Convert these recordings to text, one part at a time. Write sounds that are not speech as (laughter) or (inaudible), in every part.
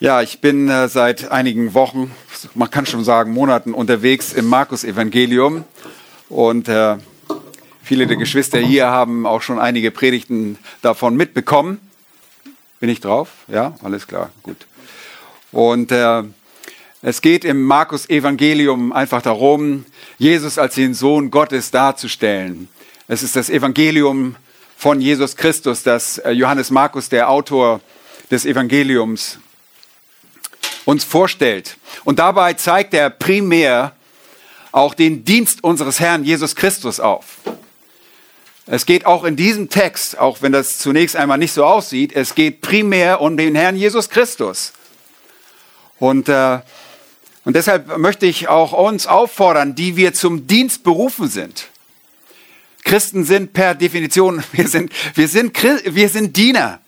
Ja, ich bin äh, seit einigen Wochen, man kann schon sagen Monaten unterwegs im Markus-Evangelium und äh, viele der Geschwister hier haben auch schon einige Predigten davon mitbekommen. Bin ich drauf? Ja, alles klar, gut. Und äh, es geht im Markus-Evangelium einfach darum, Jesus als den Sohn Gottes darzustellen. Es ist das Evangelium von Jesus Christus, das äh, Johannes Markus, der Autor des Evangeliums, uns vorstellt. Und dabei zeigt er primär auch den Dienst unseres Herrn Jesus Christus auf. Es geht auch in diesem Text, auch wenn das zunächst einmal nicht so aussieht, es geht primär um den Herrn Jesus Christus. Und, äh, und deshalb möchte ich auch uns auffordern, die wir zum Dienst berufen sind. Christen sind per Definition, (laughs) wir sind, wir sind, wir sind Diener.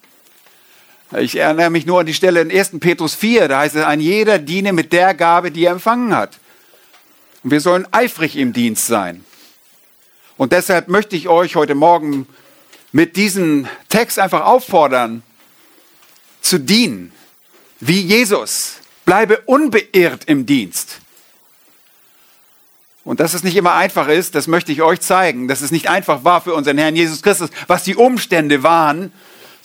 Ich erinnere mich nur an die Stelle in 1. Petrus 4, da heißt es, ein jeder diene mit der Gabe, die er empfangen hat. Und wir sollen eifrig im Dienst sein. Und deshalb möchte ich euch heute Morgen mit diesem Text einfach auffordern, zu dienen, wie Jesus. Bleibe unbeirrt im Dienst. Und dass es nicht immer einfach ist, das möchte ich euch zeigen, dass es nicht einfach war für unseren Herrn Jesus Christus, was die Umstände waren,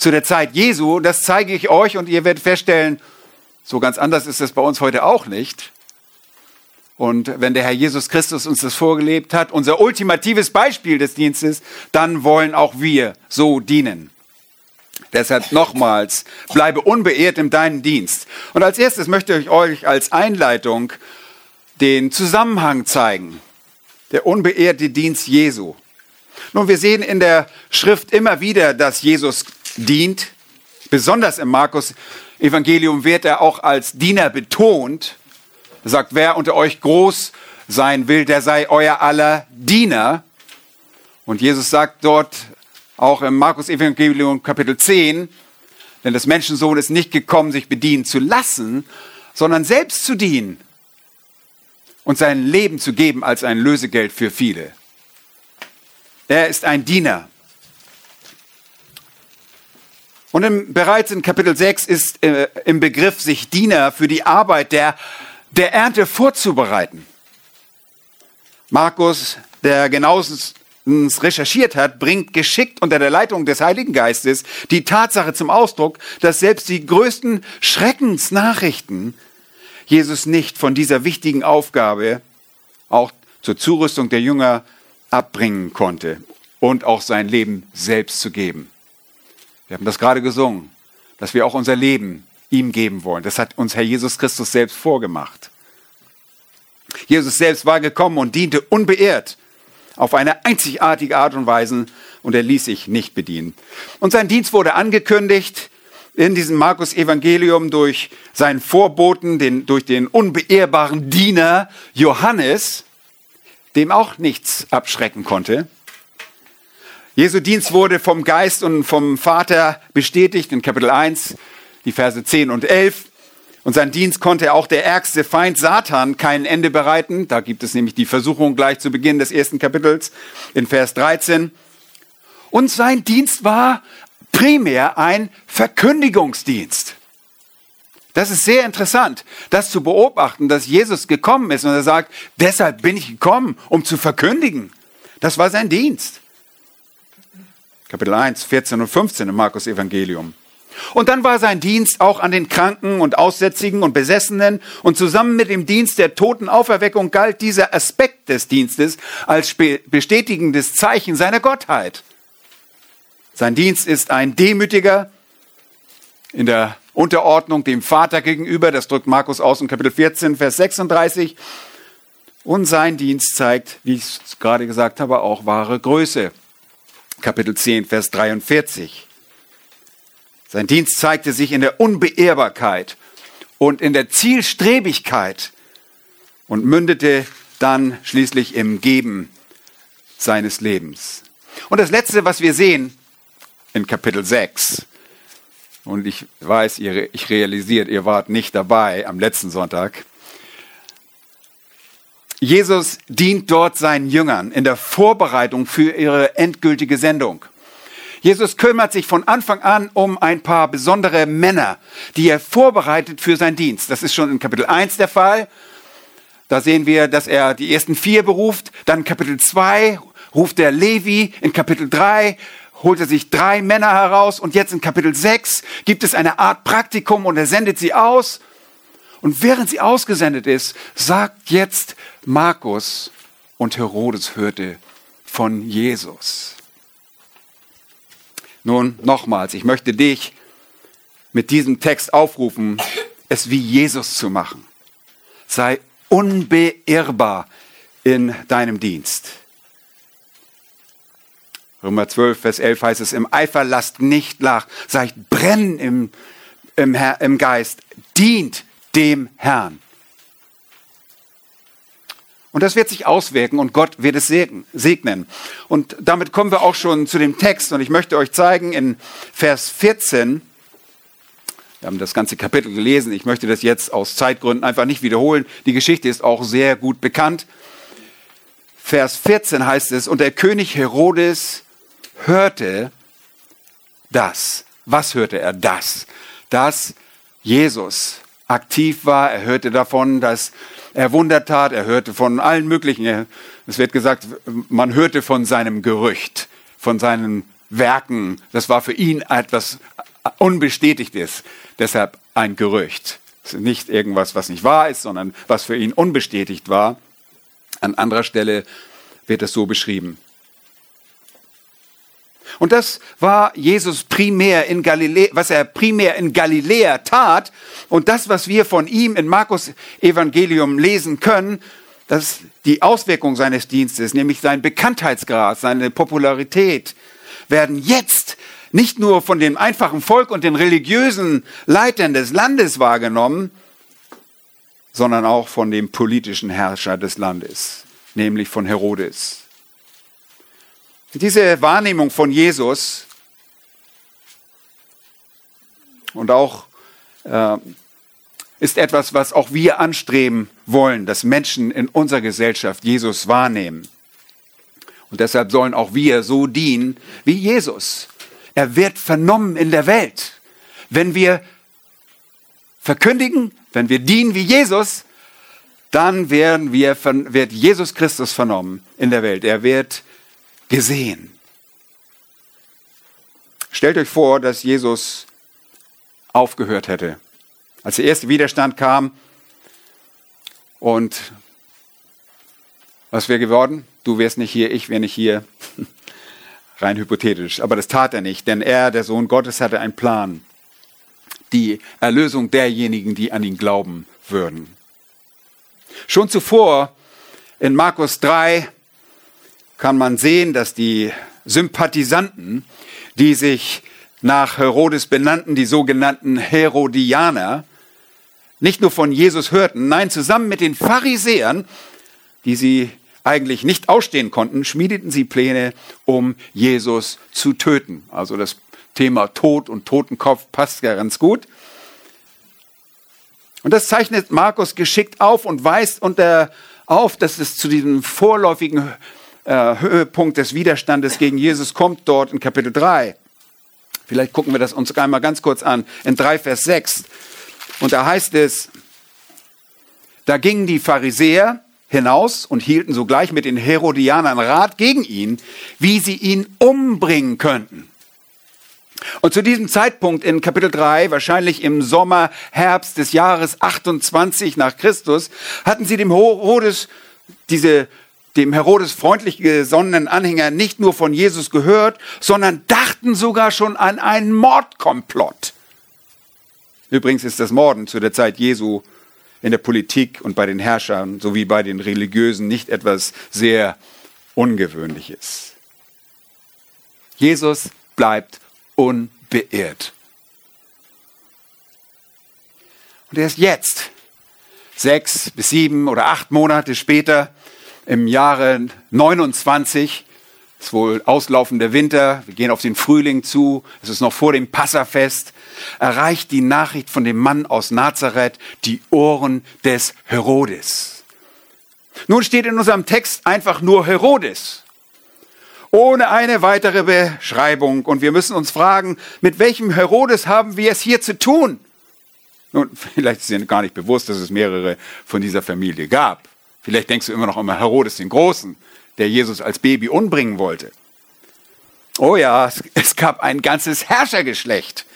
zu der Zeit Jesu, das zeige ich euch und ihr werdet feststellen, so ganz anders ist es bei uns heute auch nicht. Und wenn der Herr Jesus Christus uns das vorgelebt hat, unser ultimatives Beispiel des Dienstes, dann wollen auch wir so dienen. Deshalb nochmals, bleibe unbeirrt in deinem Dienst. Und als erstes möchte ich euch als Einleitung den Zusammenhang zeigen. Der unbeirrte Dienst Jesu. Nun, wir sehen in der Schrift immer wieder, dass Jesus dient. Besonders im Markus-Evangelium wird er auch als Diener betont. Er sagt, wer unter euch groß sein will, der sei euer aller Diener. Und Jesus sagt dort auch im Markus-Evangelium Kapitel 10, denn das Menschensohn ist nicht gekommen, sich bedienen zu lassen, sondern selbst zu dienen und sein Leben zu geben als ein Lösegeld für viele. Er ist ein Diener. Und im, bereits in Kapitel 6 ist äh, im Begriff, sich Diener für die Arbeit der, der Ernte vorzubereiten. Markus, der genauestens recherchiert hat, bringt geschickt unter der Leitung des Heiligen Geistes die Tatsache zum Ausdruck, dass selbst die größten Schreckensnachrichten Jesus nicht von dieser wichtigen Aufgabe auch zur Zurüstung der Jünger abbringen konnte und auch sein Leben selbst zu geben. Wir haben das gerade gesungen, dass wir auch unser Leben ihm geben wollen. Das hat uns Herr Jesus Christus selbst vorgemacht. Jesus selbst war gekommen und diente unbeirrt auf eine einzigartige Art und Weise und er ließ sich nicht bedienen. Und sein Dienst wurde angekündigt in diesem Markus Evangelium durch seinen Vorboten, den, durch den unbeehrbaren Diener Johannes, dem auch nichts abschrecken konnte. Jesu Dienst wurde vom Geist und vom Vater bestätigt in Kapitel 1, die Verse 10 und 11. Und sein Dienst konnte auch der ärgste Feind Satan kein Ende bereiten. Da gibt es nämlich die Versuchung gleich zu Beginn des ersten Kapitels in Vers 13. Und sein Dienst war primär ein Verkündigungsdienst. Das ist sehr interessant, das zu beobachten, dass Jesus gekommen ist und er sagt, deshalb bin ich gekommen, um zu verkündigen. Das war sein Dienst. Kapitel 1, 14 und 15 im Markus Evangelium. Und dann war sein Dienst auch an den Kranken und Aussätzigen und Besessenen und zusammen mit dem Dienst der Totenauferweckung galt dieser Aspekt des Dienstes als bestätigendes Zeichen seiner Gottheit. Sein Dienst ist ein demütiger in der Unterordnung dem Vater gegenüber, das drückt Markus aus in Kapitel 14, Vers 36. Und sein Dienst zeigt, wie ich es gerade gesagt habe, auch wahre Größe. Kapitel 10, Vers 43. Sein Dienst zeigte sich in der Unbeehrbarkeit und in der Zielstrebigkeit und mündete dann schließlich im Geben seines Lebens. Und das Letzte, was wir sehen in Kapitel 6, und ich weiß, ich realisiert, ihr wart nicht dabei am letzten Sonntag, Jesus dient dort seinen Jüngern in der Vorbereitung für ihre endgültige Sendung. Jesus kümmert sich von Anfang an um ein paar besondere Männer, die er vorbereitet für seinen Dienst. Das ist schon in Kapitel 1 der Fall. Da sehen wir, dass er die ersten vier beruft. Dann Kapitel 2 ruft er Levi. In Kapitel 3 holt er sich drei Männer heraus. Und jetzt in Kapitel 6 gibt es eine Art Praktikum und er sendet sie aus. Und während sie ausgesendet ist, sagt jetzt Markus und Herodes hörte von Jesus. Nun, nochmals, ich möchte dich mit diesem Text aufrufen, es wie Jesus zu machen. Sei unbeirrbar in deinem Dienst. Römer 12, Vers 11 heißt es, im Eifer lasst nicht nach, seid brennen im, im, im Geist, dient dem Herrn. Und das wird sich auswirken und Gott wird es segnen. Und damit kommen wir auch schon zu dem Text und ich möchte euch zeigen in Vers 14, wir haben das ganze Kapitel gelesen, ich möchte das jetzt aus Zeitgründen einfach nicht wiederholen. Die Geschichte ist auch sehr gut bekannt. Vers 14 heißt es, und der König Herodes hörte das. Was hörte er? Das. Dass Jesus aktiv war. Er hörte davon, dass er Wunder tat. Er hörte von allen möglichen. Es wird gesagt, man hörte von seinem Gerücht, von seinen Werken. Das war für ihn etwas Unbestätigtes. Deshalb ein Gerücht. Nicht irgendwas, was nicht wahr ist, sondern was für ihn unbestätigt war. An anderer Stelle wird es so beschrieben. Und das war Jesus primär in Galiläa, was er primär in Galiläa tat. Und das, was wir von ihm in Markus Evangelium lesen können, das ist die Auswirkung seines Dienstes, nämlich sein Bekanntheitsgrad, seine Popularität, werden jetzt nicht nur von dem einfachen Volk und den religiösen Leitern des Landes wahrgenommen, sondern auch von dem politischen Herrscher des Landes, nämlich von Herodes. Diese Wahrnehmung von Jesus und auch äh, ist etwas, was auch wir anstreben wollen, dass Menschen in unserer Gesellschaft Jesus wahrnehmen. Und deshalb sollen auch wir so dienen wie Jesus. Er wird vernommen in der Welt. Wenn wir verkündigen, wenn wir dienen wie Jesus, dann werden wir, wird Jesus Christus vernommen in der Welt. Er wird gesehen. Stellt euch vor, dass Jesus aufgehört hätte. Als der erste Widerstand kam und was wäre geworden? Du wärst nicht hier, ich wäre nicht hier. (laughs) Rein hypothetisch. Aber das tat er nicht, denn er, der Sohn Gottes, hatte einen Plan. Die Erlösung derjenigen, die an ihn glauben würden. Schon zuvor in Markus 3 kann man sehen, dass die Sympathisanten, die sich nach Herodes benannten, die sogenannten Herodianer, nicht nur von Jesus hörten, nein, zusammen mit den Pharisäern, die sie eigentlich nicht ausstehen konnten, schmiedeten sie Pläne, um Jesus zu töten. Also das Thema Tod und Totenkopf passt ja ganz gut. Und das zeichnet Markus geschickt auf und weist unter auf, dass es zu diesem vorläufigen äh, Höhepunkt des Widerstandes gegen Jesus kommt dort in Kapitel 3. Vielleicht gucken wir das uns einmal ganz kurz an. In 3 Vers 6. Und da heißt es, da gingen die Pharisäer hinaus und hielten sogleich mit den Herodianern Rat gegen ihn, wie sie ihn umbringen könnten. Und zu diesem Zeitpunkt in Kapitel 3, wahrscheinlich im Sommer, Herbst des Jahres 28 nach Christus, hatten sie dem Herodes diese dem Herodes freundlich gesonnenen Anhänger nicht nur von Jesus gehört, sondern dachten sogar schon an einen Mordkomplott. Übrigens ist das Morden zu der Zeit Jesu in der Politik und bei den Herrschern sowie bei den Religiösen nicht etwas sehr Ungewöhnliches. Jesus bleibt unbeirrt. Und erst jetzt, sechs bis sieben oder acht Monate später, im Jahre 29, ist wohl auslaufender Winter, wir gehen auf den Frühling zu, es ist noch vor dem Passafest, erreicht die Nachricht von dem Mann aus Nazareth die Ohren des Herodes. Nun steht in unserem Text einfach nur Herodes. ohne eine weitere Beschreibung. Und wir müssen uns fragen, mit welchem Herodes haben wir es hier zu tun? Nun, (laughs) vielleicht ist dir gar nicht bewusst, dass es mehrere von dieser Familie gab. Vielleicht denkst du immer noch an Herodes den Großen, der Jesus als Baby umbringen wollte. Oh ja, es, es gab ein ganzes Herrschergeschlecht.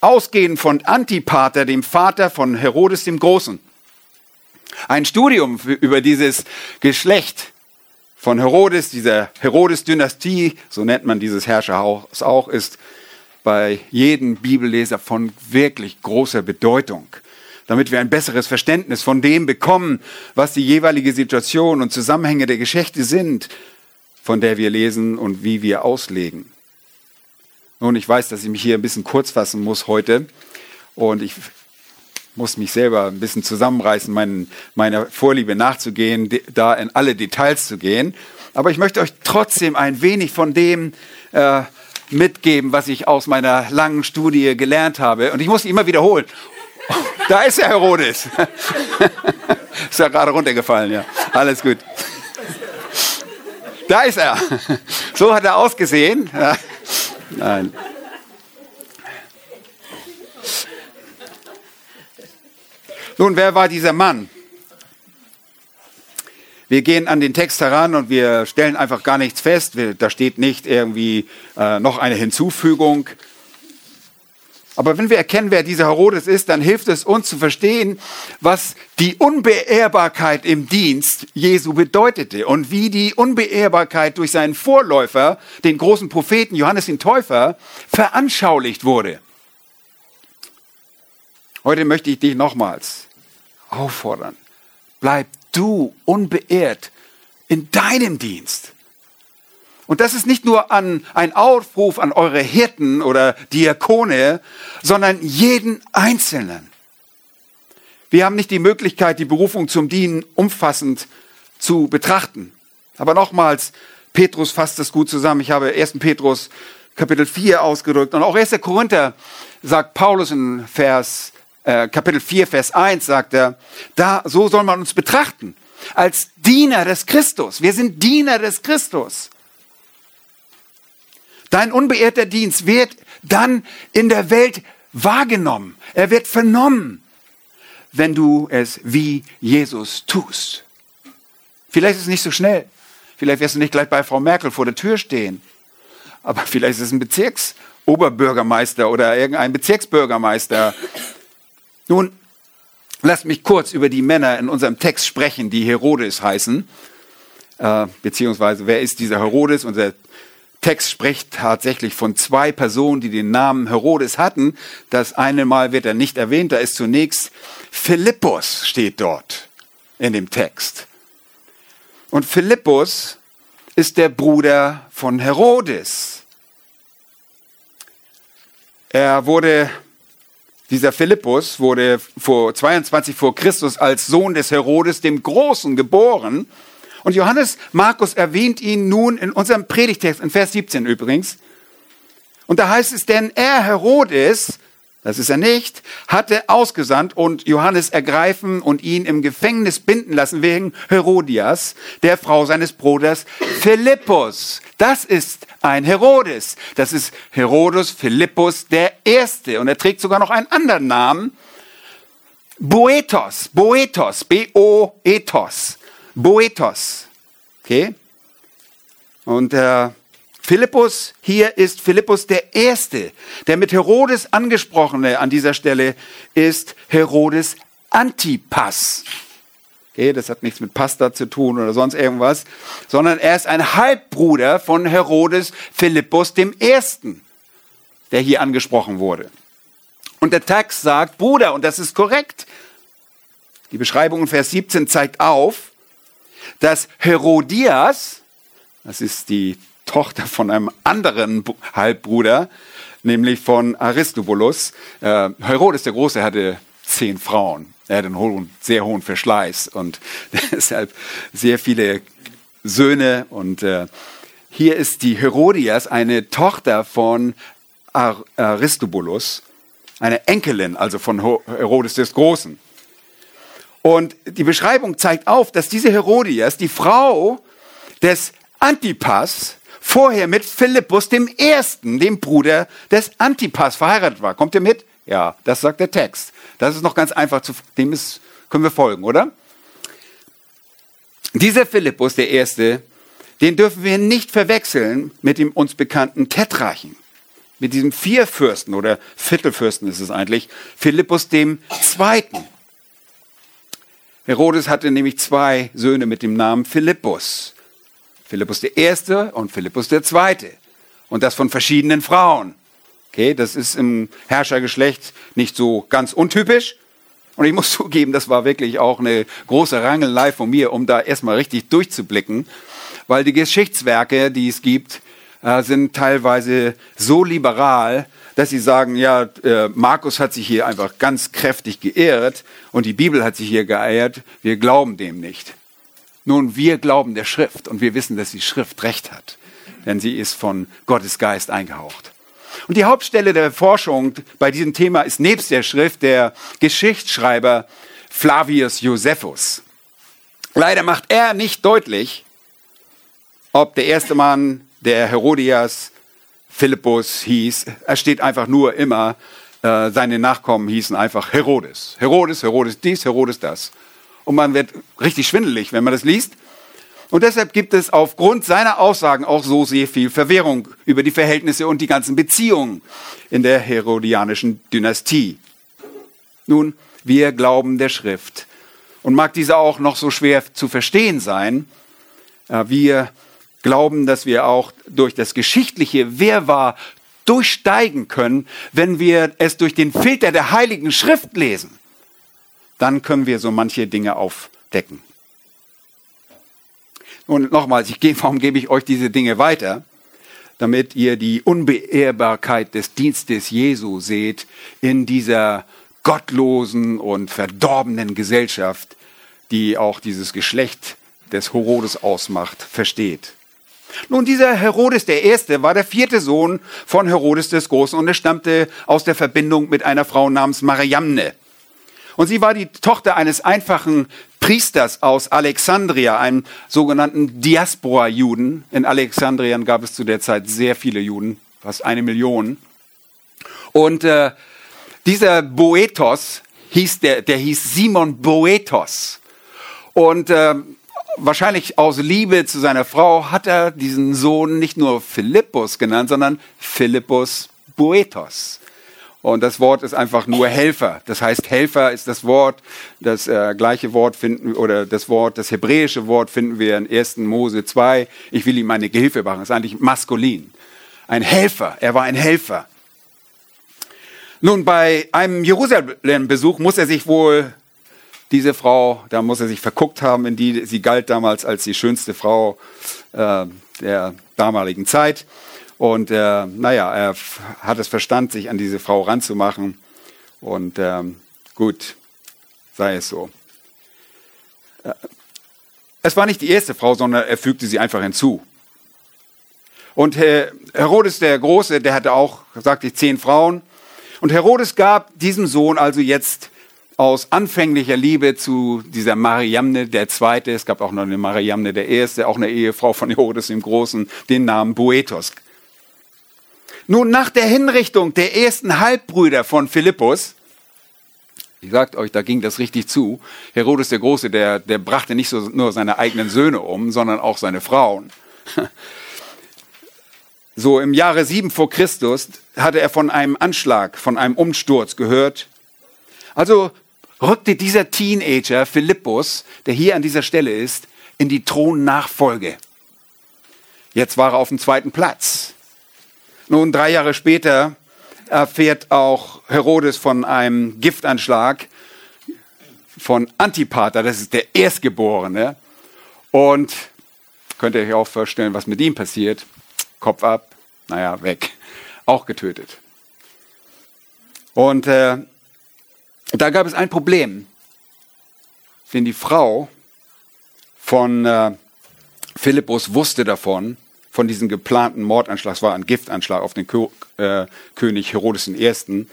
Ausgehend von Antipater, dem Vater von Herodes dem Großen. Ein Studium über dieses Geschlecht von Herodes, dieser Herodes-Dynastie, so nennt man dieses Herrscherhaus auch, ist bei jedem Bibelleser von wirklich großer Bedeutung, damit wir ein besseres Verständnis von dem bekommen, was die jeweilige Situation und Zusammenhänge der Geschichte sind, von der wir lesen und wie wir auslegen. Nun, ich weiß, dass ich mich hier ein bisschen kurz fassen muss heute und ich muss mich selber ein bisschen zusammenreißen, mein, meiner Vorliebe nachzugehen, da in alle Details zu gehen. Aber ich möchte euch trotzdem ein wenig von dem äh, mitgeben, was ich aus meiner langen Studie gelernt habe. Und ich muss immer wiederholen. Da ist (laughs) er, Herodes. ist ja gerade runtergefallen, ja. Alles gut. Da ist er. So hat er ausgesehen. Nein. Nun, wer war dieser Mann? Wir gehen an den Text heran und wir stellen einfach gar nichts fest. Da steht nicht irgendwie äh, noch eine Hinzufügung. Aber wenn wir erkennen, wer dieser Herodes ist, dann hilft es uns zu verstehen, was die Unbeehrbarkeit im Dienst Jesu bedeutete und wie die Unbeehrbarkeit durch seinen Vorläufer, den großen Propheten Johannes den Täufer, veranschaulicht wurde. Heute möchte ich dich nochmals auffordern. Bleib du unbeehrt in deinem Dienst. Und das ist nicht nur an, ein Aufruf an eure Hirten oder Diakone, sondern jeden Einzelnen. Wir haben nicht die Möglichkeit, die Berufung zum Dienen umfassend zu betrachten. Aber nochmals, Petrus fasst das gut zusammen. Ich habe 1. Petrus Kapitel 4 ausgedrückt und auch 1. Korinther sagt Paulus in Vers äh, Kapitel 4, Vers 1 sagt er, da, so soll man uns betrachten, als Diener des Christus. Wir sind Diener des Christus. Dein unbeehrter Dienst wird dann in der Welt wahrgenommen. Er wird vernommen, wenn du es wie Jesus tust. Vielleicht ist es nicht so schnell. Vielleicht wirst du nicht gleich bei Frau Merkel vor der Tür stehen. Aber vielleicht ist es ein Bezirksoberbürgermeister oder irgendein Bezirksbürgermeister nun, lasst mich kurz über die Männer in unserem Text sprechen, die Herodes heißen. Äh, beziehungsweise, wer ist dieser Herodes? Unser Text spricht tatsächlich von zwei Personen, die den Namen Herodes hatten. Das eine Mal wird er nicht erwähnt. Da ist zunächst Philippus steht dort in dem Text. Und Philippus ist der Bruder von Herodes. Er wurde dieser Philippus wurde vor 22 vor Christus als Sohn des Herodes dem Großen geboren. Und Johannes Markus erwähnt ihn nun in unserem Predigtext, in Vers 17 übrigens. Und da heißt es, denn er, Herodes, das ist er nicht, hatte ausgesandt und Johannes ergreifen und ihn im Gefängnis binden lassen wegen Herodias, der Frau seines Bruders Philippus. Das ist ein Herodes. Das ist Herodes Philippus der Erste. Und er trägt sogar noch einen anderen Namen. Boetos, Boetos, B-O-Ethos, Boetos. Okay? Und äh, Philippus hier ist Philippus der Erste. Der mit Herodes angesprochene an dieser Stelle ist Herodes Antipas. Okay, das hat nichts mit Pasta zu tun oder sonst irgendwas, sondern er ist ein Halbbruder von Herodes Philippus dem Ersten, der hier angesprochen wurde. Und der Text sagt, Bruder, und das ist korrekt. Die Beschreibung in Vers 17 zeigt auf, dass Herodias, das ist die Tochter von einem anderen Halbbruder, nämlich von Aristobulus. Äh, Herodes der Große hatte zehn Frauen. Er hatte einen hohen, sehr hohen Verschleiß und (laughs) deshalb sehr viele Söhne. Und äh, hier ist die Herodias, eine Tochter von Ar Aristobulus, eine Enkelin, also von Herodes des Großen. Und die Beschreibung zeigt auf, dass diese Herodias, die Frau des Antipas, vorher mit Philippus dem Ersten, dem Bruder des Antipas, verheiratet war. Kommt ihr mit? Ja, das sagt der Text. Das ist noch ganz einfach zu, dem ist, können wir folgen, oder? Dieser Philippus, der Erste, den dürfen wir nicht verwechseln mit dem uns bekannten Tetrachen. Mit diesem Vierfürsten oder Viertelfürsten ist es eigentlich, Philippus dem Zweiten. Herodes hatte nämlich zwei Söhne mit dem Namen Philippus. Philippus der Erste und Philippus der Zweite. Und das von verschiedenen Frauen. Okay, das ist im Herrschergeschlecht nicht so ganz untypisch. Und ich muss (laughs) zugeben, das war wirklich auch eine große Rangelei von mir, um da erstmal richtig durchzublicken, weil die Geschichtswerke, die es gibt, äh, sind teilweise so liberal, dass sie sagen, ja, äh, Markus hat sich hier einfach ganz kräftig geehrt und die Bibel hat sich hier geehrt, wir glauben dem nicht. Nun, wir glauben der Schrift und wir wissen, dass die Schrift recht hat, denn sie ist von Gottes Geist eingehaucht. Und die Hauptstelle der Forschung bei diesem Thema ist nebst der Schrift der Geschichtsschreiber Flavius Josephus. Leider macht er nicht deutlich, ob der erste Mann, der Herodias Philippus hieß, er steht einfach nur immer, äh, seine Nachkommen hießen einfach Herodes. Herodes, Herodes dies, Herodes das. Und man wird richtig schwindelig, wenn man das liest. Und deshalb gibt es aufgrund seiner Aussagen auch so sehr viel Verwirrung über die Verhältnisse und die ganzen Beziehungen in der herodianischen Dynastie. Nun, wir glauben der Schrift. Und mag diese auch noch so schwer zu verstehen sein, äh, wir glauben, dass wir auch durch das geschichtliche Wirrwarr durchsteigen können, wenn wir es durch den Filter der Heiligen Schrift lesen. Dann können wir so manche Dinge aufdecken. Und nochmals, ich gebe, warum gebe ich euch diese Dinge weiter? Damit ihr die Unbeehrbarkeit des Dienstes Jesu seht in dieser gottlosen und verdorbenen Gesellschaft, die auch dieses Geschlecht des Herodes ausmacht, versteht. Nun, dieser Herodes der Erste war der vierte Sohn von Herodes des Großen und er stammte aus der Verbindung mit einer Frau namens Mariamne. Und sie war die Tochter eines einfachen Priesters aus Alexandria, einem sogenannten Diaspora-Juden. In Alexandria gab es zu der Zeit sehr viele Juden, fast eine Million. Und äh, dieser Boethos hieß der, der hieß Simon Boethos. Und äh, wahrscheinlich aus Liebe zu seiner Frau hat er diesen Sohn nicht nur Philippus genannt, sondern Philippus Boethos. Und das Wort ist einfach nur Helfer. Das heißt, Helfer ist das Wort, das äh, gleiche Wort finden, oder das Wort, das hebräische Wort finden wir in 1. Mose 2. Ich will ihm eine Gehilfe machen. Das ist eigentlich maskulin. Ein Helfer. Er war ein Helfer. Nun, bei einem Jerusalem-Besuch muss er sich wohl, diese Frau, da muss er sich verguckt haben, in die, sie galt damals als die schönste Frau äh, der damaligen Zeit. Und äh, naja, er hat es verstand, sich an diese Frau ranzumachen. Und ähm, gut, sei es so. Äh, es war nicht die erste Frau, sondern er fügte sie einfach hinzu. Und Herodes der Große, der hatte auch, sagte ich, zehn Frauen. Und Herodes gab diesem Sohn also jetzt aus anfänglicher Liebe zu dieser Mariamne der Zweite, es gab auch noch eine Mariamne der Erste, auch eine Ehefrau von Herodes dem Großen, den Namen Boethos. Nun, nach der Hinrichtung der ersten Halbbrüder von Philippus, ich sagt euch, da ging das richtig zu. Herodes der Große, der, der brachte nicht so, nur seine eigenen Söhne um, sondern auch seine Frauen. (laughs) So im Jahre 7 vor Christus hatte er von einem Anschlag, von einem Umsturz gehört. Also rückte dieser Teenager Philippus, der hier an dieser Stelle ist, in die Thronnachfolge. Jetzt war er auf dem zweiten Platz. Nun, drei Jahre später erfährt auch Herodes von einem Giftanschlag von Antipater, das ist der Erstgeborene. Und könnt ihr euch auch vorstellen, was mit ihm passiert. Kopf ab, naja, weg. Auch getötet. Und äh, da gab es ein Problem. Denn die Frau von äh, Philippus wusste davon von diesem geplanten Mordanschlag. Es war ein Giftanschlag auf den Kö äh, König Herodes I.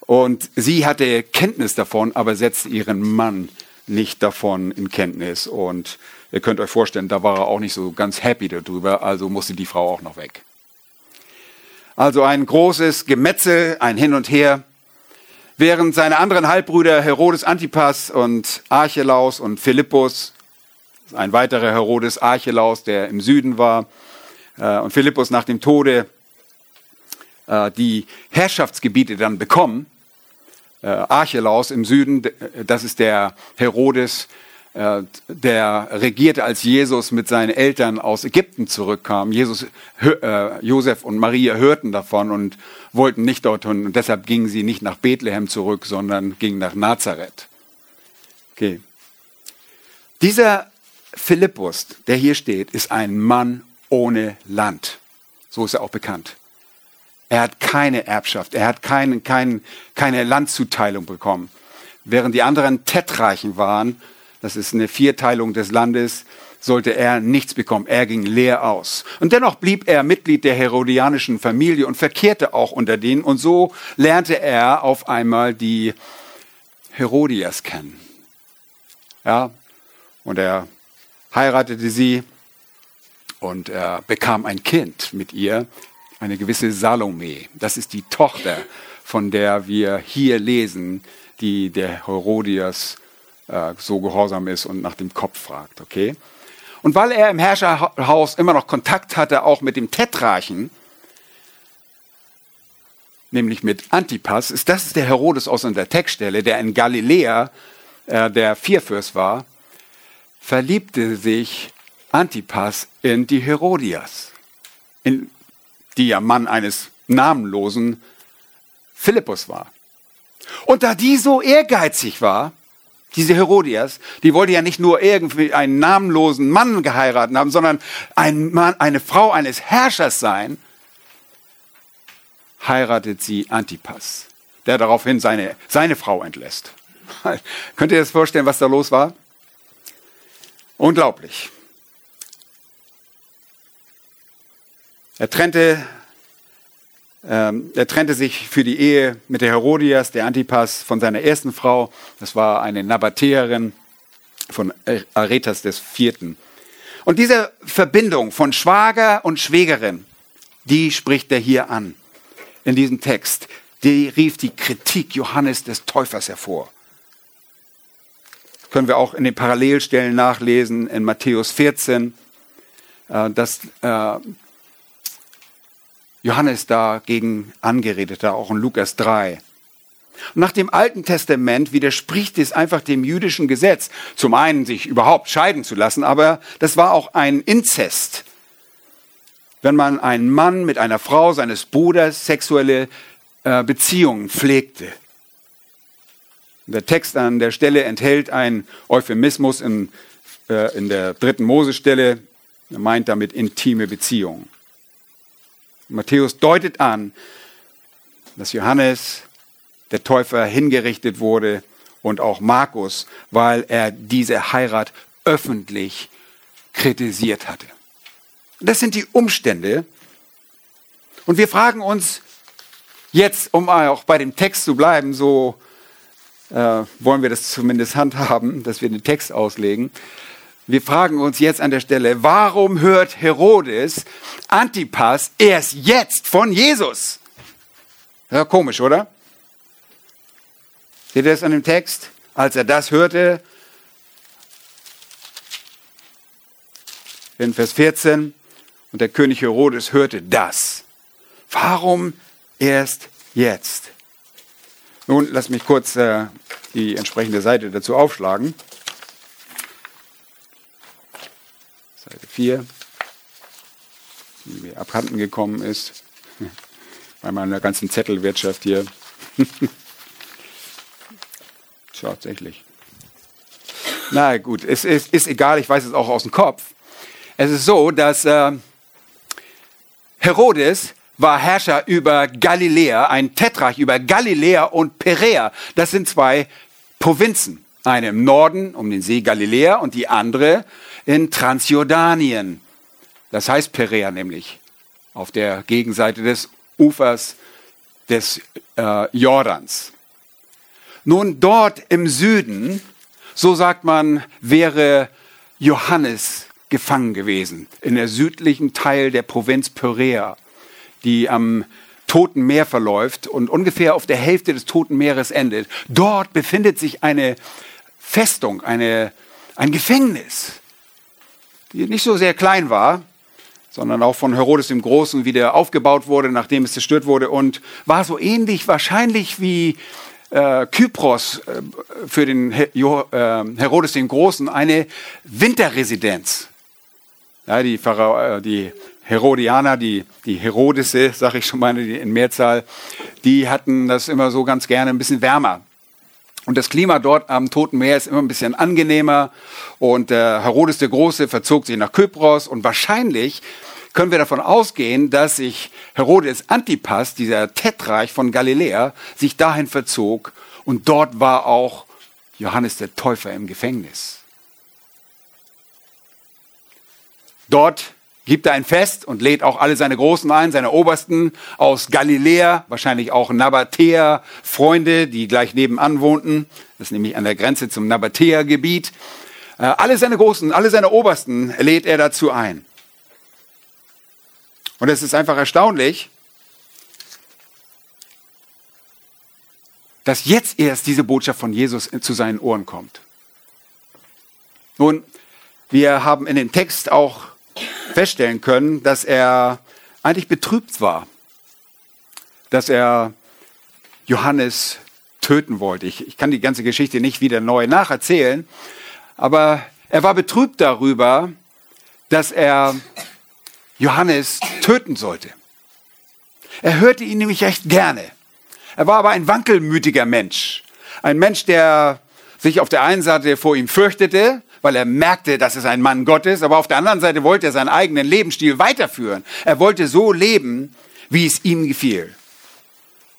Und sie hatte Kenntnis davon, aber setzte ihren Mann nicht davon in Kenntnis. Und ihr könnt euch vorstellen, da war er auch nicht so ganz happy darüber, also musste die Frau auch noch weg. Also ein großes Gemetzel, ein Hin und Her. Während seine anderen Halbbrüder Herodes Antipas und Archelaus und Philippus, ein weiterer Herodes Archelaus, der im Süden war, äh, und Philippus nach dem Tode äh, die Herrschaftsgebiete dann bekommen, äh, Archelaus im Süden, das ist der Herodes, der regierte, als Jesus mit seinen Eltern aus Ägypten zurückkam. Jesus, äh, Josef und Maria hörten davon und wollten nicht dort hin. Und deshalb gingen sie nicht nach Bethlehem zurück, sondern gingen nach Nazareth. Okay. Dieser Philippus, der hier steht, ist ein Mann ohne Land. So ist er auch bekannt. Er hat keine Erbschaft, er hat kein, kein, keine Landzuteilung bekommen. Während die anderen Tetrarchen waren, das ist eine Vierteilung des Landes, sollte er nichts bekommen. Er ging leer aus. Und dennoch blieb er Mitglied der herodianischen Familie und verkehrte auch unter denen. Und so lernte er auf einmal die Herodias kennen. Ja, und er heiratete sie und er bekam ein Kind mit ihr, eine gewisse Salome. Das ist die Tochter, von der wir hier lesen, die der Herodias äh, so gehorsam ist und nach dem Kopf fragt. Okay? Und weil er im Herrscherhaus immer noch Kontakt hatte, auch mit dem Tetrarchen, nämlich mit Antipas, ist das der Herodes aus unserer Textstelle, der in Galiläa äh, der Vierfürst war, verliebte sich Antipas in die Herodias, in, die ja Mann eines namenlosen Philippus war. Und da die so ehrgeizig war, diese Herodias, die wollte ja nicht nur irgendwie einen namenlosen Mann geheiratet haben, sondern ein Mann, eine Frau eines Herrschers sein, heiratet sie Antipas, der daraufhin seine, seine Frau entlässt. (laughs) Könnt ihr das vorstellen, was da los war? Unglaublich. Er trennte ähm, er trennte sich für die Ehe mit der Herodias, der Antipas, von seiner ersten Frau. Das war eine Nabatäerin von Aretas des Vierten. Und diese Verbindung von Schwager und Schwägerin, die spricht er hier an in diesem Text. Die rief die Kritik Johannes des Täufers hervor. Können wir auch in den Parallelstellen nachlesen in Matthäus 14, äh, dass äh, Johannes dagegen angeredet hat, auch in Lukas 3. Und nach dem Alten Testament widerspricht es einfach dem jüdischen Gesetz, zum einen sich überhaupt scheiden zu lassen, aber das war auch ein Inzest. Wenn man einen Mann mit einer Frau seines Bruders sexuelle äh, Beziehungen pflegte. Der Text an der Stelle enthält einen Euphemismus in, äh, in der dritten Mosestelle. Er meint damit intime Beziehungen. Matthäus deutet an, dass Johannes, der Täufer, hingerichtet wurde und auch Markus, weil er diese Heirat öffentlich kritisiert hatte. Das sind die Umstände. Und wir fragen uns jetzt, um auch bei dem Text zu bleiben, so äh, wollen wir das zumindest handhaben, dass wir den Text auslegen. Wir fragen uns jetzt an der Stelle, warum hört Herodes Antipas erst jetzt von Jesus? Ja, komisch, oder? Seht ihr das an dem Text? Als er das hörte, in Vers 14, und der König Herodes hörte das. Warum erst jetzt? Nun, lass mich kurz äh, die entsprechende Seite dazu aufschlagen. 4, die mir abhanden gekommen ist, (laughs) bei meiner ganzen Zettelwirtschaft hier. (laughs) Tatsächlich. Na gut, es ist, ist, egal, ich weiß es auch aus dem Kopf. Es ist so, dass äh, Herodes war Herrscher über Galiläa, ein Tetrarch über Galiläa und Perea. Das sind zwei Provinzen. Eine im Norden um den See Galiläa und die andere in Transjordanien. Das heißt Perea nämlich, auf der Gegenseite des Ufers des äh, Jordans. Nun dort im Süden, so sagt man, wäre Johannes gefangen gewesen in der südlichen Teil der Provinz Perea, die am Toten Meer verläuft und ungefähr auf der Hälfte des Toten Meeres endet. Dort befindet sich eine Festung, eine, ein Gefängnis, die nicht so sehr klein war, sondern auch von Herodes dem Großen wieder aufgebaut wurde, nachdem es zerstört wurde und war so ähnlich wahrscheinlich wie äh, Kypros äh, für den Her jo, äh, Herodes den Großen eine Winterresidenz. Ja, die, Phara äh, die Herodianer, die, die Herodese, sage ich schon mal in Mehrzahl, die hatten das immer so ganz gerne ein bisschen wärmer. Und das Klima dort am Toten Meer ist immer ein bisschen angenehmer. Und der Herodes der Große verzog sich nach Kypros. Und wahrscheinlich können wir davon ausgehen, dass sich Herodes Antipas, dieser Tetrarch von Galiläa, sich dahin verzog. Und dort war auch Johannes der Täufer im Gefängnis. Dort gibt er ein Fest und lädt auch alle seine Großen ein, seine Obersten aus Galiläa, wahrscheinlich auch Nabatäer, Freunde, die gleich nebenan wohnten. Das ist nämlich an der Grenze zum Nabatäer-Gebiet. Äh, alle seine Großen, alle seine Obersten lädt er dazu ein. Und es ist einfach erstaunlich, dass jetzt erst diese Botschaft von Jesus zu seinen Ohren kommt. Nun, wir haben in dem Text auch feststellen können, dass er eigentlich betrübt war, dass er Johannes töten wollte. Ich, ich kann die ganze Geschichte nicht wieder neu nacherzählen, aber er war betrübt darüber, dass er Johannes töten sollte. Er hörte ihn nämlich recht gerne. Er war aber ein wankelmütiger Mensch. Ein Mensch, der sich auf der einen Seite vor ihm fürchtete, weil er merkte, dass es ein Mann Gottes, aber auf der anderen Seite wollte er seinen eigenen Lebensstil weiterführen. Er wollte so leben, wie es ihm gefiel.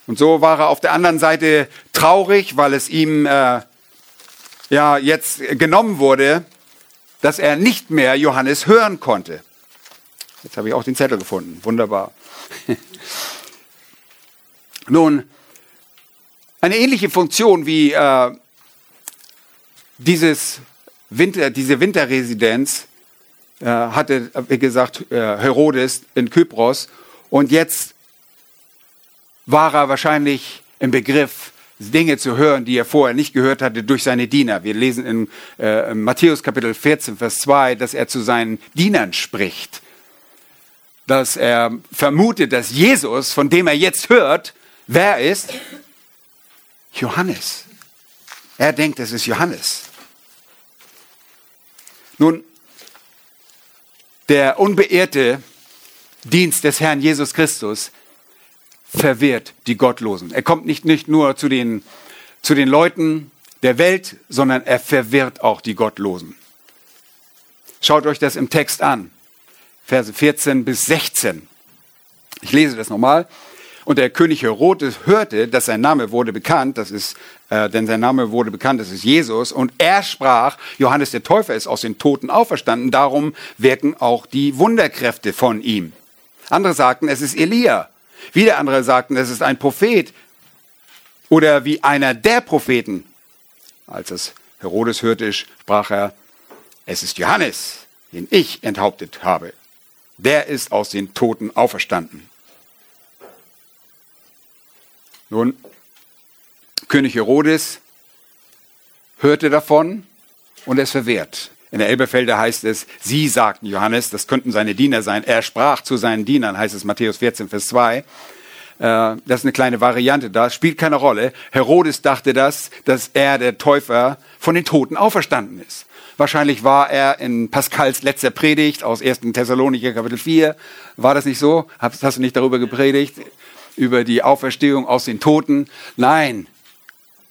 Und so war er auf der anderen Seite traurig, weil es ihm äh, ja jetzt genommen wurde, dass er nicht mehr Johannes hören konnte. Jetzt habe ich auch den Zettel gefunden. Wunderbar. (laughs) Nun, eine ähnliche Funktion wie äh, dieses Winter, diese Winterresidenz äh, hatte, wie gesagt, äh, Herodes in Kypros. Und jetzt war er wahrscheinlich im Begriff, Dinge zu hören, die er vorher nicht gehört hatte durch seine Diener. Wir lesen in, äh, Matthäus Kapitel 14, Vers 2, dass er zu seinen Dienern spricht. Dass er vermutet, dass Jesus, von dem er jetzt hört, wer ist? Johannes. Er denkt, es ist Johannes. Nun, der unbeehrte Dienst des Herrn Jesus Christus verwirrt die Gottlosen. Er kommt nicht, nicht nur zu den, zu den Leuten der Welt, sondern er verwirrt auch die Gottlosen. Schaut euch das im Text an. Verse 14 bis 16. Ich lese das nochmal. Und der König Herodes hörte, dass sein Name wurde bekannt, das ist, äh, denn sein Name wurde bekannt, das ist Jesus. Und er sprach, Johannes der Täufer ist aus den Toten auferstanden, darum wirken auch die Wunderkräfte von ihm. Andere sagten, es ist Elia. Wieder andere sagten, es ist ein Prophet oder wie einer der Propheten. Als es Herodes hörte, sprach er, es ist Johannes, den ich enthauptet habe. Der ist aus den Toten auferstanden. Nun, König Herodes hörte davon und es verwehrt. In der Elberfelder heißt es, sie sagten Johannes, das könnten seine Diener sein. Er sprach zu seinen Dienern, heißt es Matthäus 14, Vers 2. Äh, das ist eine kleine Variante da, spielt keine Rolle. Herodes dachte das, dass er der Täufer von den Toten auferstanden ist. Wahrscheinlich war er in Pascals letzter Predigt aus 1. Thessalonicher Kapitel 4. War das nicht so? Hast, hast du nicht darüber gepredigt? Über die Auferstehung aus den Toten. Nein,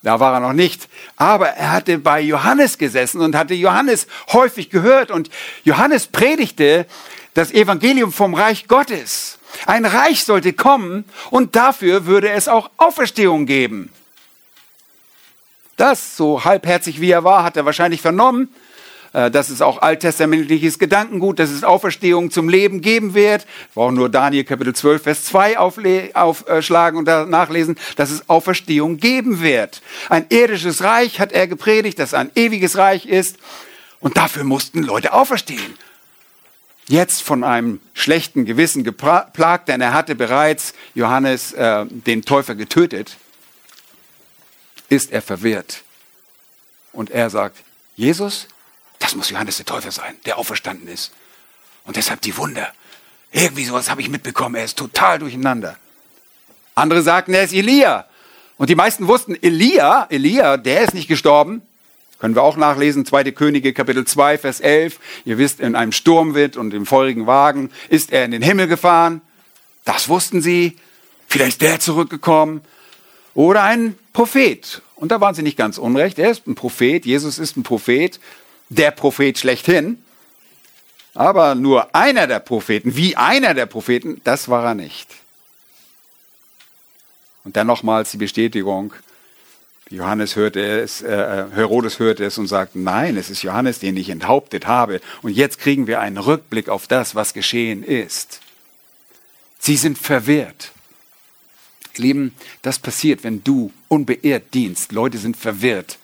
da war er noch nicht. Aber er hatte bei Johannes gesessen und hatte Johannes häufig gehört. Und Johannes predigte das Evangelium vom Reich Gottes. Ein Reich sollte kommen und dafür würde es auch Auferstehung geben. Das, so halbherzig wie er war, hat er wahrscheinlich vernommen dass es auch alttestamentliches Gedankengut, dass es Auferstehung zum Leben geben wird. Wir brauchen nur Daniel Kapitel 12, Vers 2 aufschlagen und nachlesen, dass es Auferstehung geben wird. Ein irdisches Reich hat er gepredigt, das ein ewiges Reich ist. Und dafür mussten Leute auferstehen. Jetzt von einem schlechten Gewissen geplagt, denn er hatte bereits Johannes äh, den Täufer getötet, ist er verwirrt. Und er sagt, Jesus, das muss Johannes der Täufer sein, der auferstanden ist. Und deshalb die Wunder. Irgendwie sowas habe ich mitbekommen, er ist total durcheinander. Andere sagten, er ist Elia. Und die meisten wussten, Elia, Elia, der ist nicht gestorben. Können wir auch nachlesen, 2. Könige, Kapitel 2, Vers 11. Ihr wisst, in einem Sturmwind und im feurigen Wagen ist er in den Himmel gefahren. Das wussten sie. Vielleicht ist der zurückgekommen. Oder ein Prophet. Und da waren sie nicht ganz unrecht. Er ist ein Prophet. Jesus ist ein Prophet. Der Prophet schlechthin. Aber nur einer der Propheten, wie einer der Propheten, das war er nicht. Und dann nochmals die Bestätigung, Johannes hörte es, äh, Herodes hörte es und sagte, nein, es ist Johannes, den ich enthauptet habe. Und jetzt kriegen wir einen Rückblick auf das, was geschehen ist. Sie sind verwirrt. Lieben, das passiert, wenn du unbeirrt dienst. Leute sind verwirrt.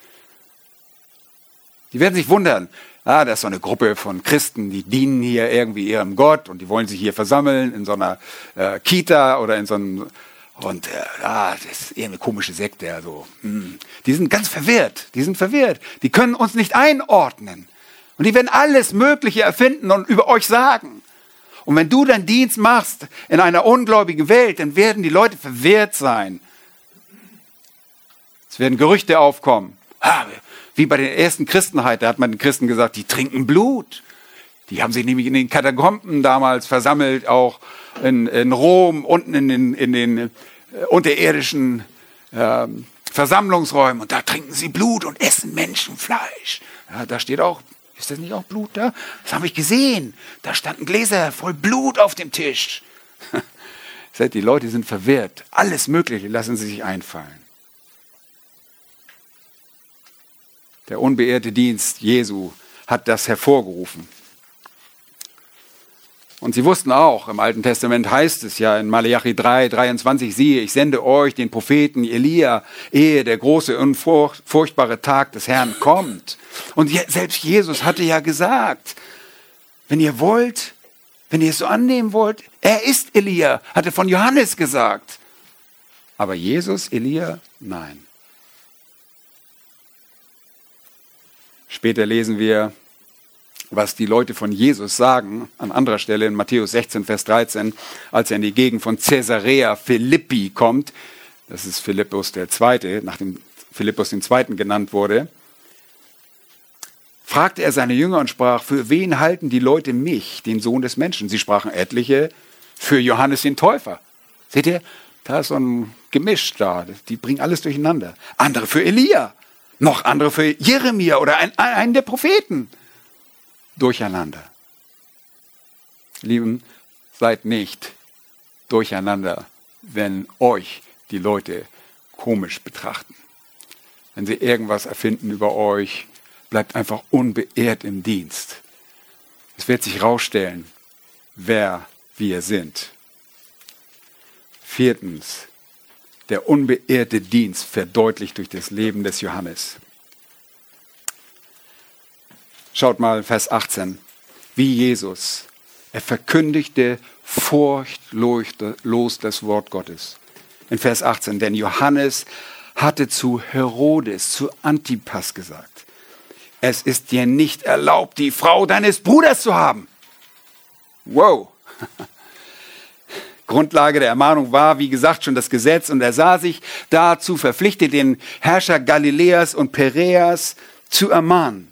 Die werden sich wundern. Ah, das ist so eine Gruppe von Christen, die dienen hier irgendwie ihrem Gott und die wollen sich hier versammeln in so einer äh, Kita oder in so einem und äh, ah, das ist eher eine komische Sekte. Also, hm. Die sind ganz verwirrt. Die sind verwirrt. Die können uns nicht einordnen. Und die werden alles Mögliche erfinden und über euch sagen. Und wenn du deinen Dienst machst in einer ungläubigen Welt, dann werden die Leute verwirrt sein. Es werden Gerüchte aufkommen. Ah, wie bei der ersten Christenheit, da hat man den Christen gesagt, die trinken Blut. Die haben sich nämlich in den Katakomben damals versammelt, auch in, in Rom, unten in den, in den äh, unterirdischen äh, Versammlungsräumen. Und da trinken sie Blut und essen Menschenfleisch. Ja, da steht auch, ist das nicht auch Blut da? Das habe ich gesehen. Da standen Gläser voll Blut auf dem Tisch. (laughs) Die Leute sind verwirrt. Alles Mögliche lassen sie sich einfallen. Der unbeehrte Dienst Jesu hat das hervorgerufen. Und sie wussten auch, im Alten Testament heißt es ja in Malachi 3, 23, siehe, ich sende euch den Propheten Elia, ehe der große und furchtbare Tag des Herrn kommt. Und selbst Jesus hatte ja gesagt, wenn ihr wollt, wenn ihr es so annehmen wollt, er ist Elia, hatte von Johannes gesagt. Aber Jesus, Elia, nein. Später lesen wir, was die Leute von Jesus sagen, an anderer Stelle in Matthäus 16, Vers 13, als er in die Gegend von Caesarea Philippi kommt. Das ist Philippus der Zweite, nachdem Philippus den Zweiten genannt wurde. Fragte er seine Jünger und sprach, für wen halten die Leute mich, den Sohn des Menschen? Sie sprachen etliche für Johannes den Täufer. Seht ihr, da ist so ein Gemisch da, die bringen alles durcheinander. Andere für Elia, noch andere für Jeremia oder einen der Propheten durcheinander. Lieben, seid nicht durcheinander, wenn euch die Leute komisch betrachten. Wenn sie irgendwas erfinden über euch, bleibt einfach unbeehrt im Dienst. Es wird sich herausstellen, wer wir sind. Viertens, der unbeehrte Dienst verdeutlicht durch das Leben des Johannes. Schaut mal Vers 18. Wie Jesus. Er verkündigte furchtlos das Wort Gottes. In Vers 18. Denn Johannes hatte zu Herodes, zu Antipas gesagt, es ist dir nicht erlaubt, die Frau deines Bruders zu haben. Wow. (laughs) Grundlage der Ermahnung war, wie gesagt, schon das Gesetz und er sah sich dazu verpflichtet, den Herrscher Galiläas und Pereas zu ermahnen.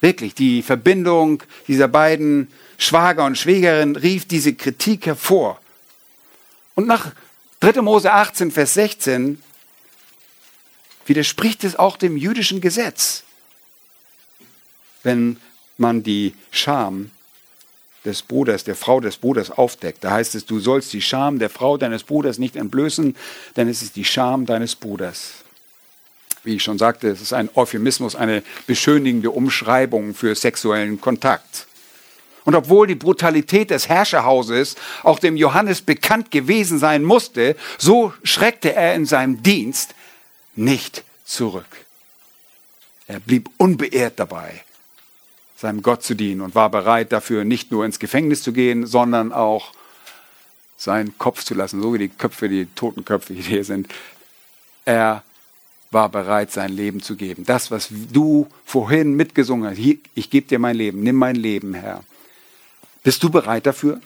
Wirklich, die Verbindung dieser beiden Schwager und Schwägerin rief diese Kritik hervor. Und nach 3. Mose 18, Vers 16 widerspricht es auch dem jüdischen Gesetz, wenn man die Scham des Bruders, der Frau des Bruders aufdeckt. Da heißt es, du sollst die Scham der Frau deines Bruders nicht entblößen, denn es ist die Scham deines Bruders wie ich schon sagte, es ist ein Euphemismus, eine beschönigende Umschreibung für sexuellen Kontakt. Und obwohl die Brutalität des Herrscherhauses auch dem Johannes bekannt gewesen sein musste, so schreckte er in seinem Dienst nicht zurück. Er blieb unbeehrt dabei. Seinem Gott zu dienen und war bereit dafür nicht nur ins Gefängnis zu gehen, sondern auch seinen Kopf zu lassen, so wie die Köpfe, die toten Köpfe hier sind. Er war bereit, sein Leben zu geben. Das, was du vorhin mitgesungen hast, ich gebe dir mein Leben, nimm mein Leben, Herr. Bist du bereit dafür?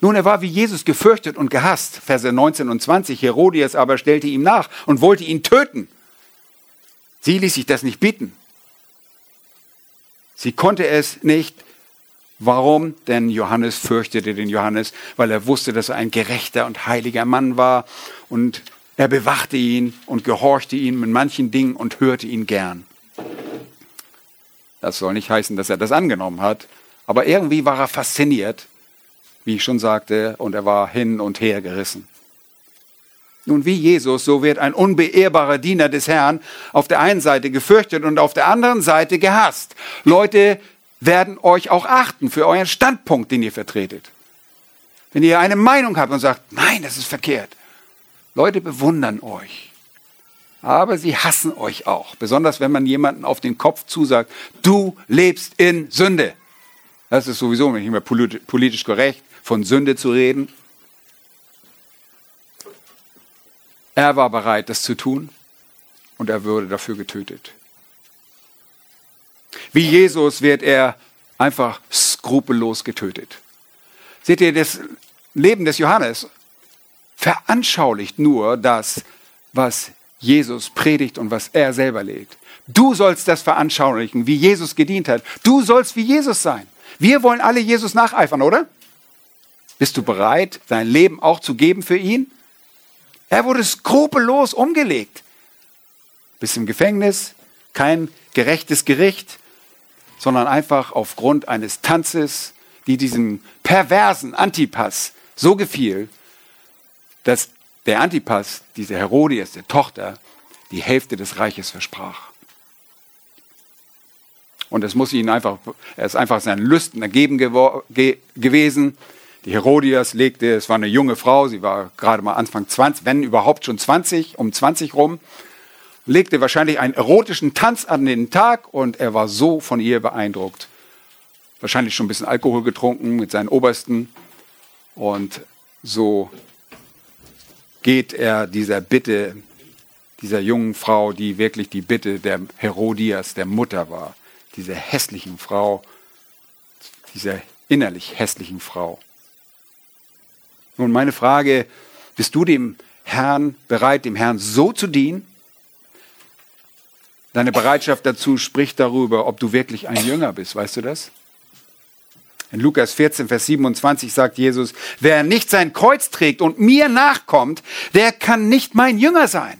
Nun, er war wie Jesus gefürchtet und gehasst. Verse 19 und 20. Herodias aber stellte ihm nach und wollte ihn töten. Sie ließ sich das nicht bieten. Sie konnte es nicht. Warum? Denn Johannes fürchtete den Johannes, weil er wusste, dass er ein gerechter und heiliger Mann war. Und er bewachte ihn und gehorchte ihm in manchen Dingen und hörte ihn gern. Das soll nicht heißen, dass er das angenommen hat, aber irgendwie war er fasziniert, wie ich schon sagte, und er war hin und her gerissen. Nun, wie Jesus, so wird ein unbeehrbarer Diener des Herrn auf der einen Seite gefürchtet und auf der anderen Seite gehasst. Leute werden euch auch achten für euren Standpunkt, den ihr vertretet. Wenn ihr eine Meinung habt und sagt, nein, das ist verkehrt. Leute bewundern euch. Aber sie hassen euch auch. Besonders wenn man jemanden auf den Kopf zusagt, du lebst in Sünde. Das ist sowieso nicht mehr politisch korrekt, von Sünde zu reden. Er war bereit, das zu tun und er würde dafür getötet. Wie Jesus wird er einfach skrupellos getötet. Seht ihr, das Leben des Johannes veranschaulicht nur das, was Jesus predigt und was er selber lebt. Du sollst das veranschaulichen, wie Jesus gedient hat. Du sollst wie Jesus sein. Wir wollen alle Jesus nacheifern, oder? Bist du bereit, dein Leben auch zu geben für ihn? Er wurde skrupellos umgelegt. Bis im Gefängnis, kein gerechtes Gericht, sondern einfach aufgrund eines Tanzes, die diesem perversen Antipas so gefiel, dass der Antipas, diese Herodias, der Tochter, die Hälfte des Reiches versprach. Und es muss ihn einfach, er ist einfach seinen Lüsten ergeben ge gewesen. Die Herodias legte, es war eine junge Frau, sie war gerade mal Anfang 20, wenn überhaupt schon 20, um 20 rum, legte wahrscheinlich einen erotischen Tanz an den Tag und er war so von ihr beeindruckt. Wahrscheinlich schon ein bisschen Alkohol getrunken mit seinen Obersten und so geht er dieser Bitte dieser jungen Frau, die wirklich die Bitte der Herodias, der Mutter war, dieser hässlichen Frau, dieser innerlich hässlichen Frau. Nun meine Frage, bist du dem Herrn bereit, dem Herrn so zu dienen? Deine Bereitschaft dazu spricht darüber, ob du wirklich ein Jünger bist, weißt du das? In Lukas 14, Vers 27 sagt Jesus, wer nicht sein Kreuz trägt und mir nachkommt, der kann nicht mein Jünger sein.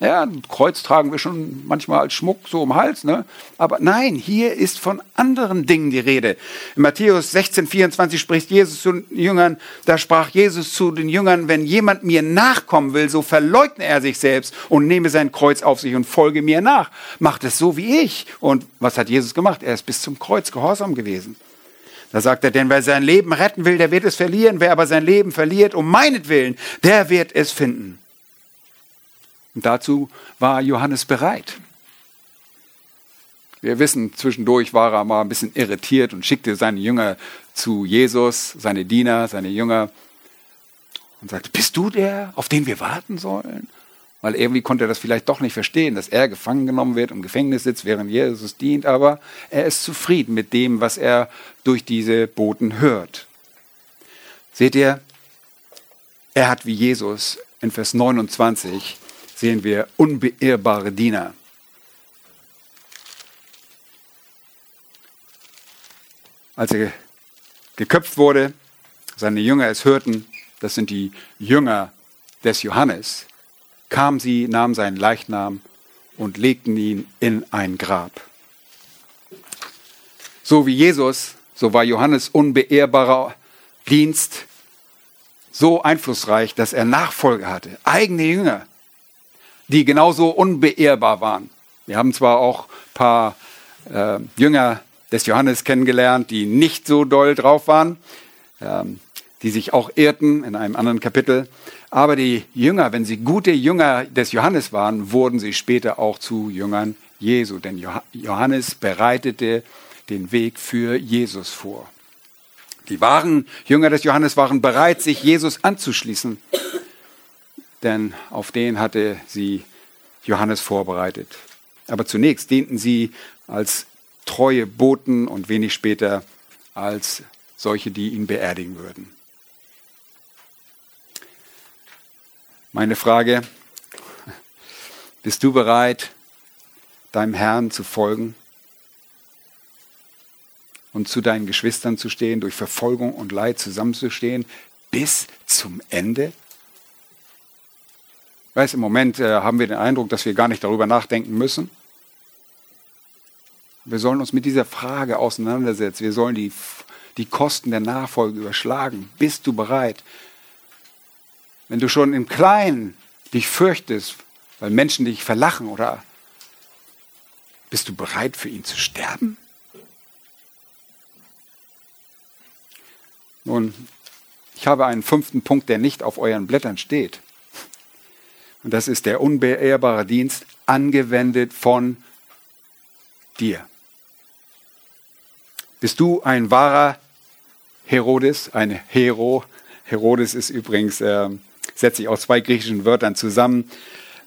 Ja, ein Kreuz tragen wir schon manchmal als Schmuck so um Hals, ne? Aber nein, hier ist von anderen Dingen die Rede. In Matthäus 16, 24 spricht Jesus zu den Jüngern, da sprach Jesus zu den Jüngern, wenn jemand mir nachkommen will, so verleugne er sich selbst und nehme sein Kreuz auf sich und folge mir nach. Macht es so wie ich. Und was hat Jesus gemacht? Er ist bis zum Kreuz gehorsam gewesen. Da sagt er, denn wer sein Leben retten will, der wird es verlieren. Wer aber sein Leben verliert um meinetwillen, der wird es finden. Und dazu war Johannes bereit. Wir wissen, zwischendurch war er mal ein bisschen irritiert und schickte seine Jünger zu Jesus, seine Diener, seine Jünger und sagte, bist du der, auf den wir warten sollen? Weil irgendwie konnte er das vielleicht doch nicht verstehen, dass er gefangen genommen wird, im Gefängnis sitzt, während Jesus dient, aber er ist zufrieden mit dem, was er durch diese Boten hört. Seht ihr, er hat wie Jesus in Vers 29 sehen wir unbeirrbare Diener. Als er geköpft wurde, seine Jünger es hörten, das sind die Jünger des Johannes, kamen sie, nahmen seinen Leichnam und legten ihn in ein Grab. So wie Jesus, so war Johannes unbeehrbarer Dienst so einflussreich, dass er Nachfolger hatte, eigene Jünger, die genauso unbeehrbar waren. Wir haben zwar auch ein paar äh, Jünger des Johannes kennengelernt, die nicht so doll drauf waren, ähm, die sich auch irrten in einem anderen Kapitel. Aber die Jünger, wenn sie gute Jünger des Johannes waren, wurden sie später auch zu Jüngern Jesu. Denn Johannes bereitete den Weg für Jesus vor. Die wahren Jünger des Johannes waren bereit, sich Jesus anzuschließen, denn auf den hatte sie Johannes vorbereitet. Aber zunächst dienten sie als treue Boten und wenig später als solche, die ihn beerdigen würden. Meine Frage, bist du bereit, deinem Herrn zu folgen? und zu deinen Geschwistern zu stehen, durch Verfolgung und Leid zusammenzustehen, bis zum Ende? Weiß, im Moment äh, haben wir den Eindruck, dass wir gar nicht darüber nachdenken müssen. Wir sollen uns mit dieser Frage auseinandersetzen. Wir sollen die, die Kosten der Nachfolge überschlagen. Bist du bereit? Wenn du schon im Kleinen dich fürchtest, weil Menschen dich verlachen oder bist du bereit für ihn zu sterben? Nun, ich habe einen fünften Punkt, der nicht auf euren Blättern steht. Und das ist der unbeehrbare Dienst, angewendet von dir. Bist du ein wahrer Herodes, ein Hero? Herodes ist übrigens, äh, setzt sich aus zwei griechischen Wörtern zusammen,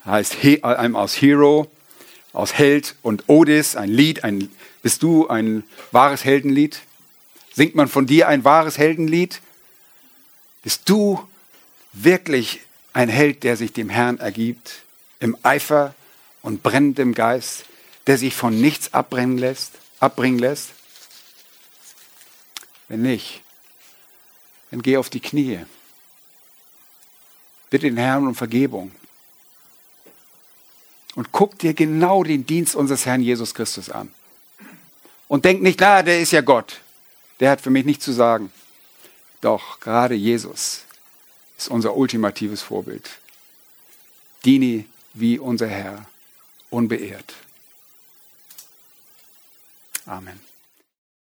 heißt he, einem aus Hero, aus Held und Odys, ein Lied. Ein, bist du ein wahres Heldenlied? Singt man von dir ein wahres Heldenlied? Bist du wirklich ein Held, der sich dem Herrn ergibt, im Eifer und brennendem Geist, der sich von nichts abbringen lässt, abbringen lässt? Wenn nicht, dann geh auf die Knie. Bitte den Herrn um Vergebung. Und guck dir genau den Dienst unseres Herrn Jesus Christus an. Und denk nicht, na, der ist ja Gott der hat für mich nichts zu sagen. Doch gerade Jesus ist unser ultimatives Vorbild. Diene wie unser Herr, unbeehrt. Amen.